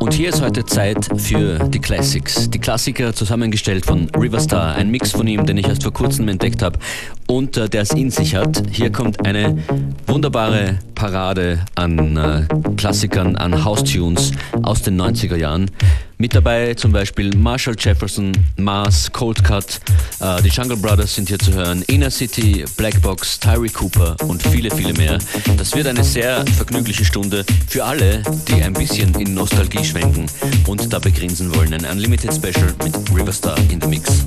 Und hier ist heute Zeit für die Classics. Die Klassiker zusammengestellt von Riverstar, ein Mix von ihm, den ich erst vor kurzem entdeckt habe und äh, der es in sich hat. Hier kommt eine wunderbare Parade an äh, Klassikern, an House-Tunes aus den 90er Jahren. Mit dabei zum Beispiel Marshall Jefferson, Mars, Cold Cut, äh, die Jungle Brothers sind hier zu hören, Inner City, Blackbox, Tyree Cooper und viele, viele mehr. Das wird eine sehr vergnügliche Stunde für alle, die ein bisschen in Nostalgie schwenken und dabei grinsen wollen. Ein Unlimited Special mit Riverstar in the Mix.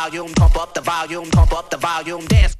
volume, pump up the volume, pump up the volume, dance.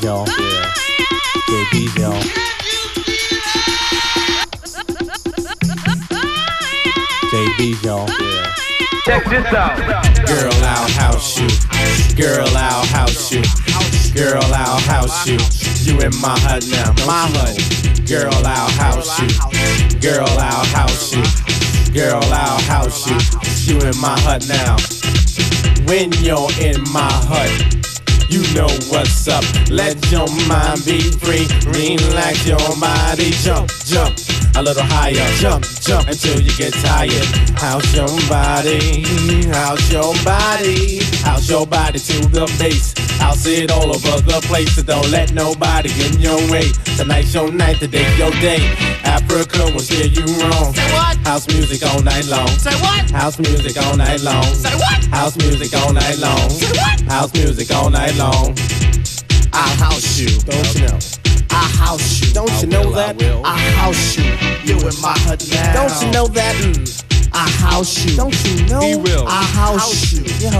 Diesel. Yeah. Jay Diesel. y'all. Yeah. Check this out. Girl, I'll house you. Girl, I'll house you. Girl, I'll house you. You in my hut now. My hut. Girl, I'll house you. Girl, I'll house you. Girl, I'll house you. You in my hut now. When you're in my hut you know what's up. Let your mind be free. Relax your body. Jump, jump a little higher. Jump, jump until you get tired. How's your body? How's your body? How's your body to the bass? I'll see it all over the place, so don't let nobody in your way. Tonight's your night, today's your day. Afrika will steer you wrong. Say what? House music all night long. Say what? House music all night long. Say what? House music all night long. Say what? House music all night long. I'll house you. Don't you know? I house you. Don't you know that? I house you. You in my hut now. Don't you know that? Mm. I house you. Don't you know? He will. I house you. Yo.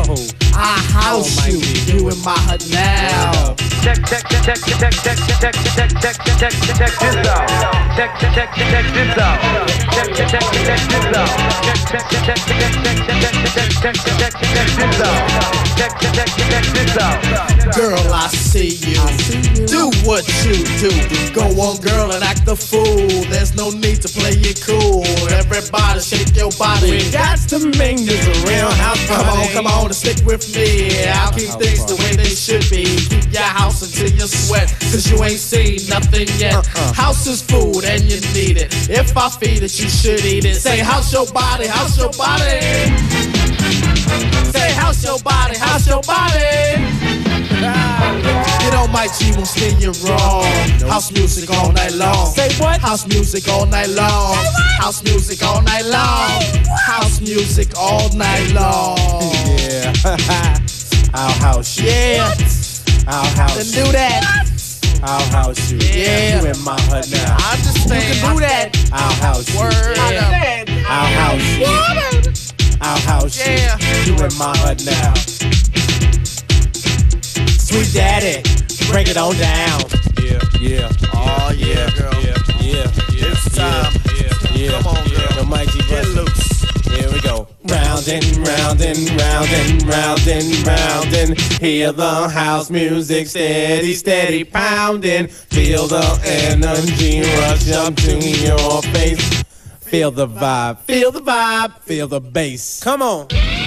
I house you. You in my hut now. Check, check, check, check, check, check, check, check, check, check, check, check this out. Check, check, check, check this out. Check, check, check, check this out. Check, check, check, check, check, check, check, check, check, check, check this out. Check, check, check, check this out. Girl, I see you. Do what you do. Go on, girl, and act the fool. There's no need to play it cool. Everybody shake your body. We got to make this a real house party. Come on, come on, and stick with me. I'll keep things the way they should be. Keep your house until you sweat, cause you ain't seen nothing yet. Uh-uh. House is food and you need it. If I feed it, you should eat it. Say, house your body, house your body. Say, house your body, house your body. Ah, Get on my G, won't steer you wrong. House music all night long. Say what? House music all night long. House music all night long. House music all night long. Yeah. I'll house you. Yeah, I'll house then do that. I'll house you. Yeah. You in my hut now. I understand. You can do that. I'll house you. Word. Yeah. I'll house you. I'll house Yeah. you. You in my hut now. Sweet daddy, break it on down. Yeah, yeah. Oh yeah, girl. Yeah, yeah, yeah. It's time. Yeah, yeah. Come on, girl. The mighty Get loose. Here we go. Round and round and round and round and round and hear the house music steady, steady pounding. Feel the energy rush up to your face. Feel the vibe, feel the vibe, feel the bass. Come on.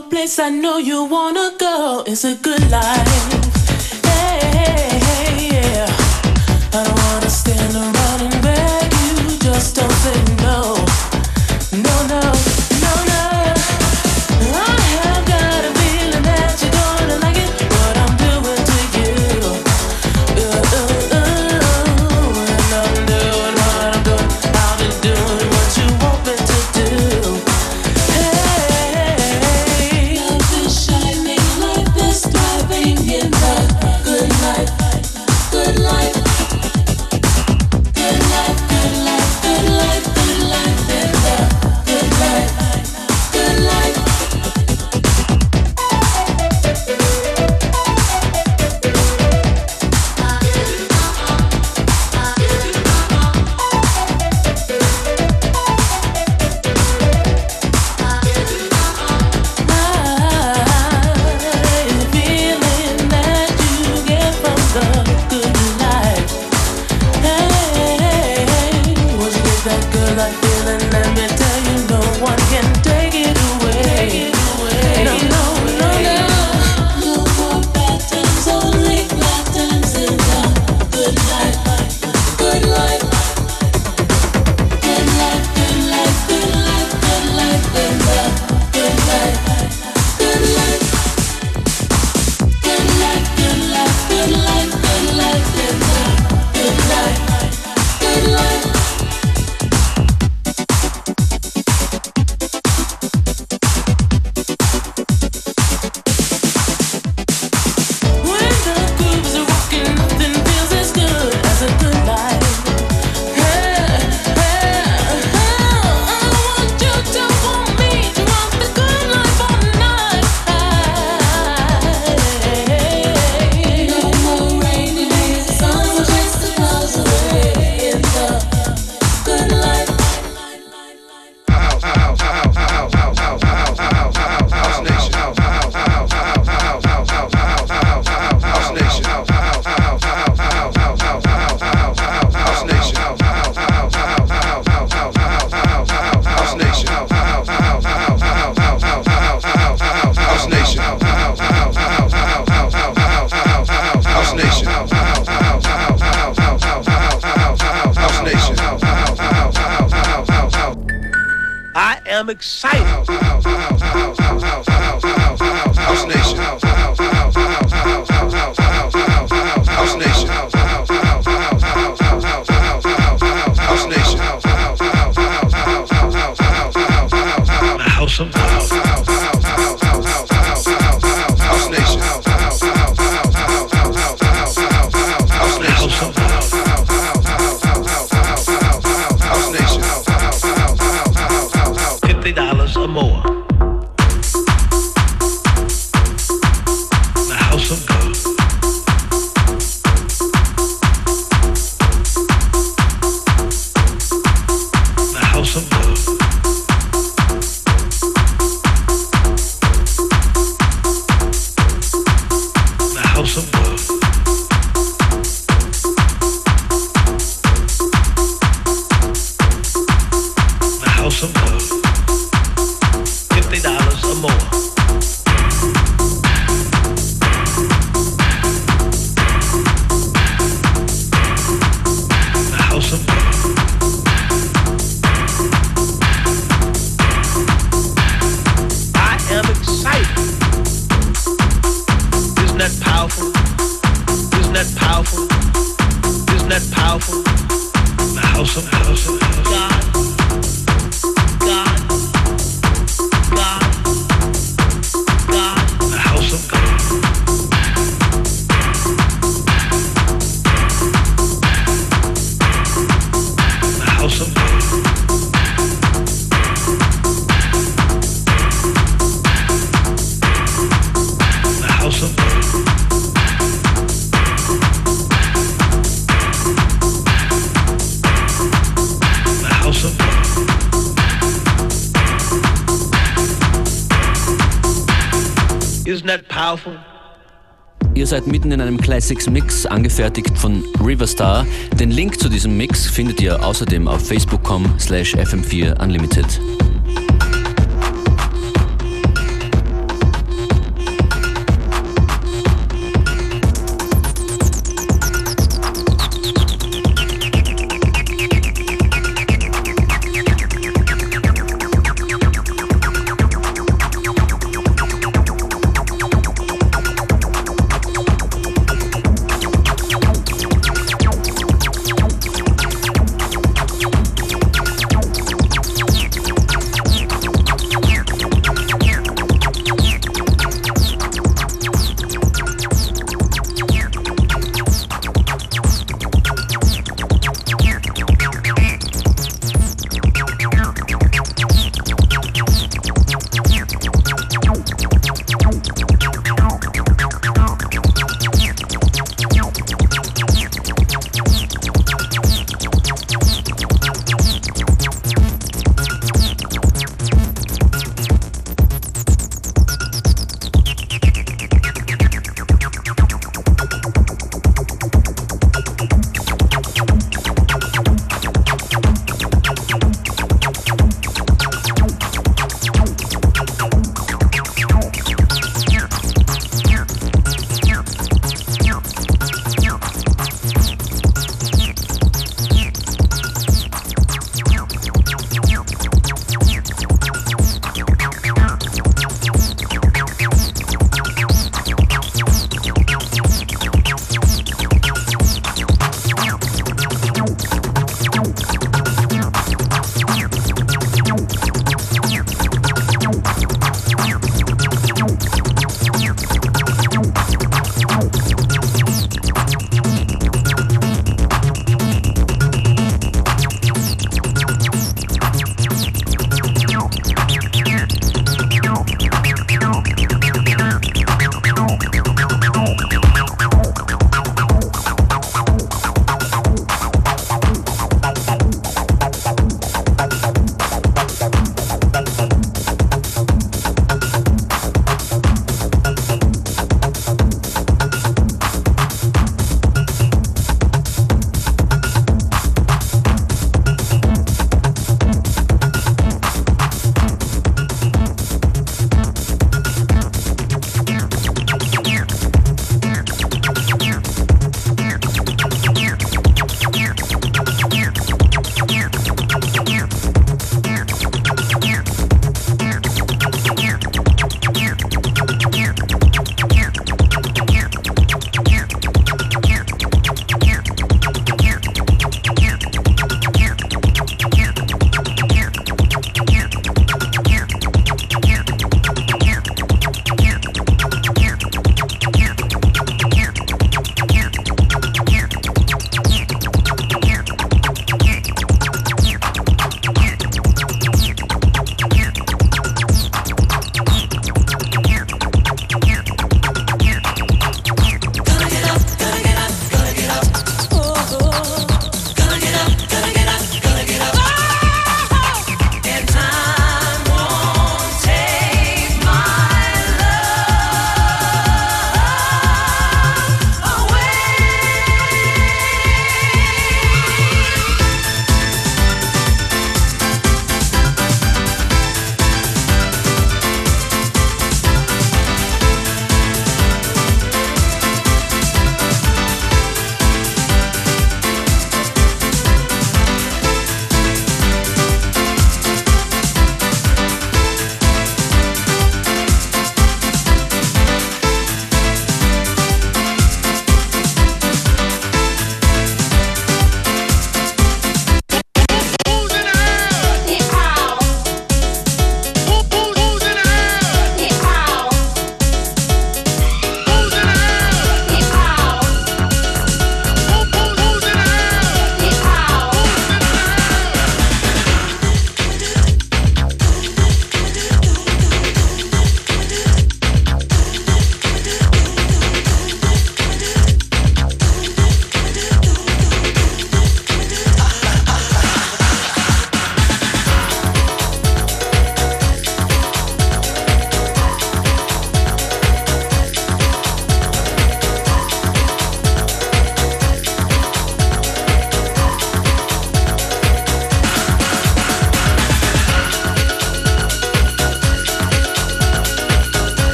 place I know you wanna go. It's a good life. Ihr seid mitten in einem Classics Mix, angefertigt von Riverstar. Den Link zu diesem Mix findet ihr außerdem auf facebook.com slash fm4unlimited.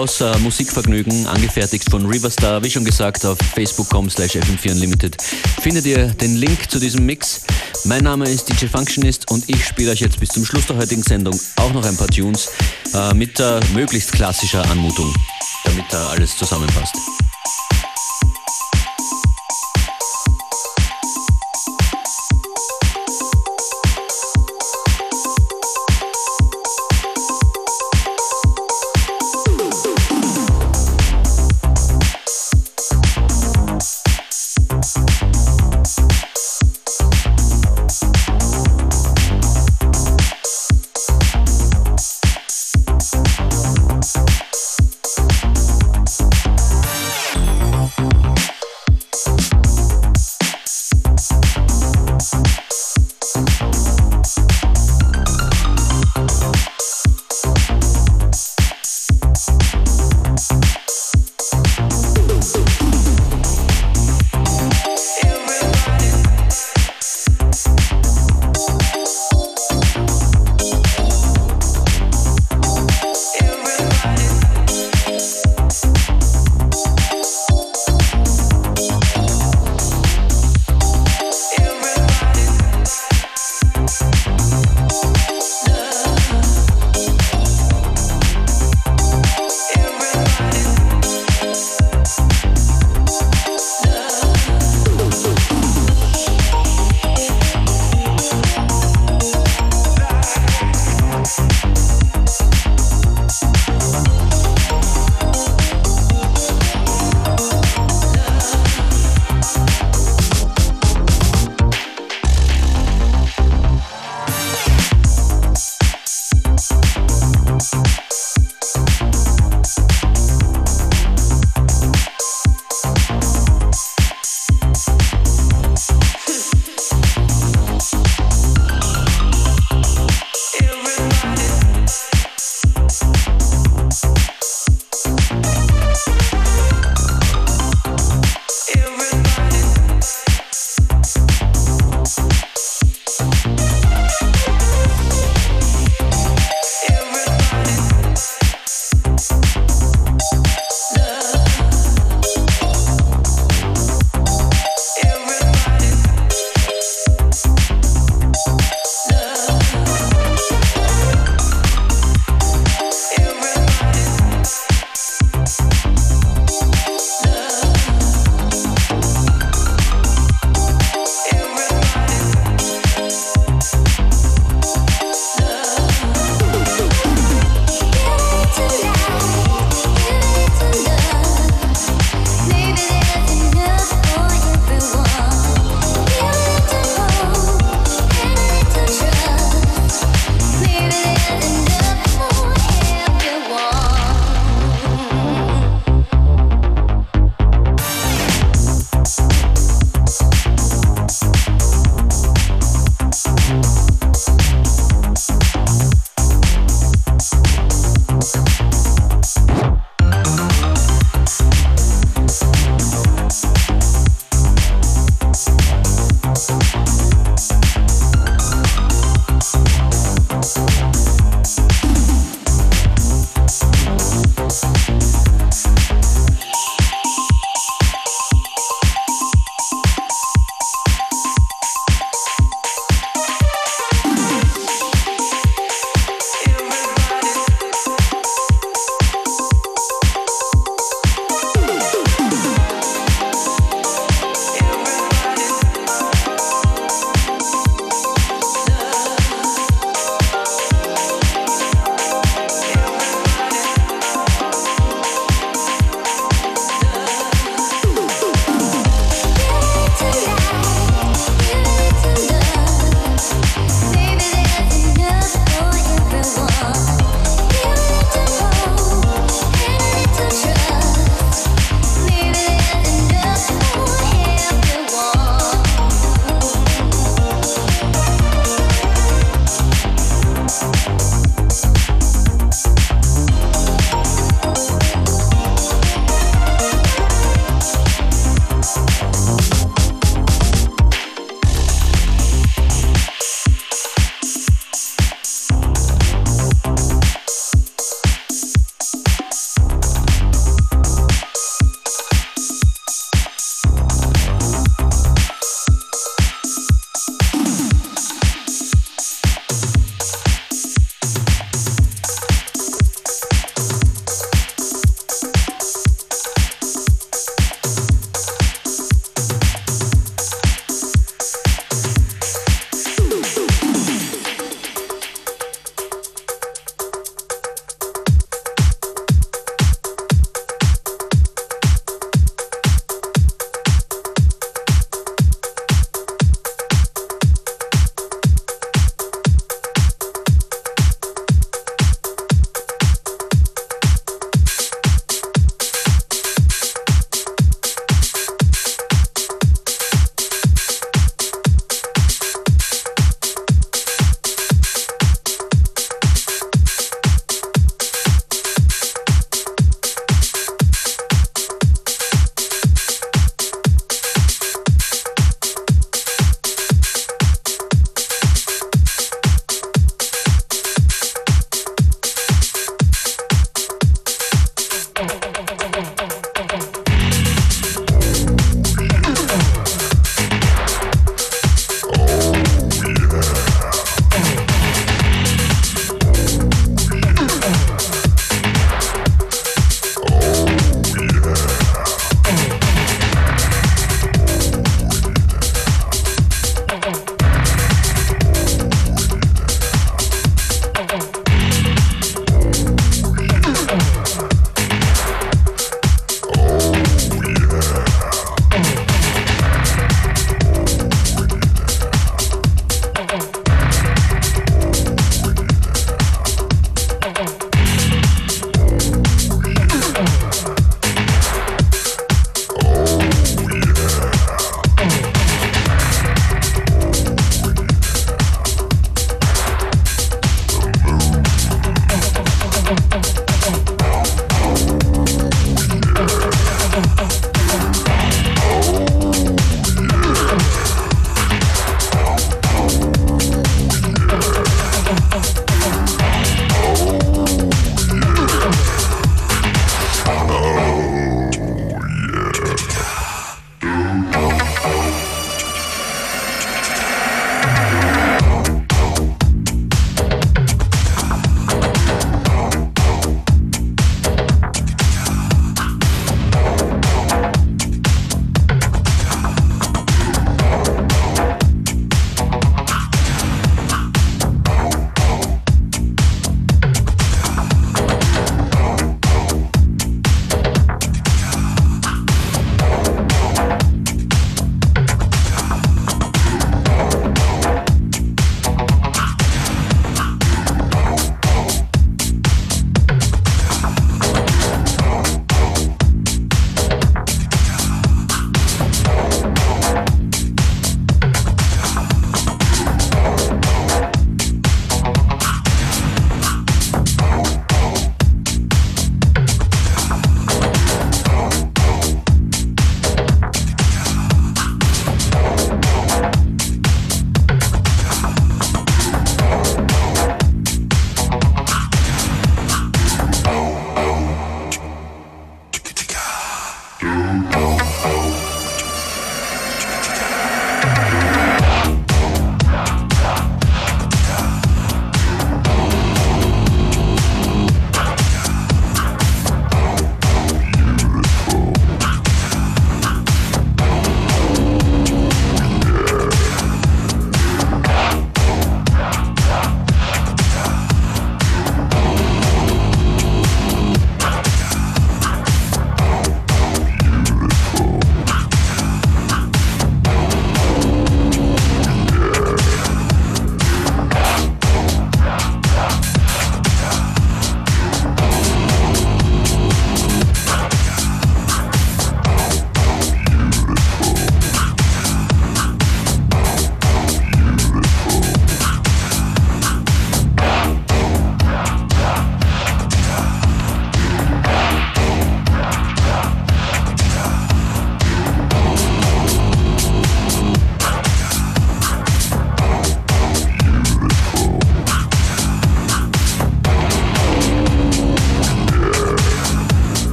Hithouse äh, Musikvergnügen, angefertigt von Riverstar. Wie schon gesagt, auf facebook.com slash fm4 unlimited findet ihr den Link zu diesem Mix. Mein Name ist DJ Functionist und ich spiele euch jetzt bis zum Schluss der heutigen Sendung auch noch ein paar Tunes äh, mit äh, möglichst klassischer Anmutung, damit da alles zusammenpasst.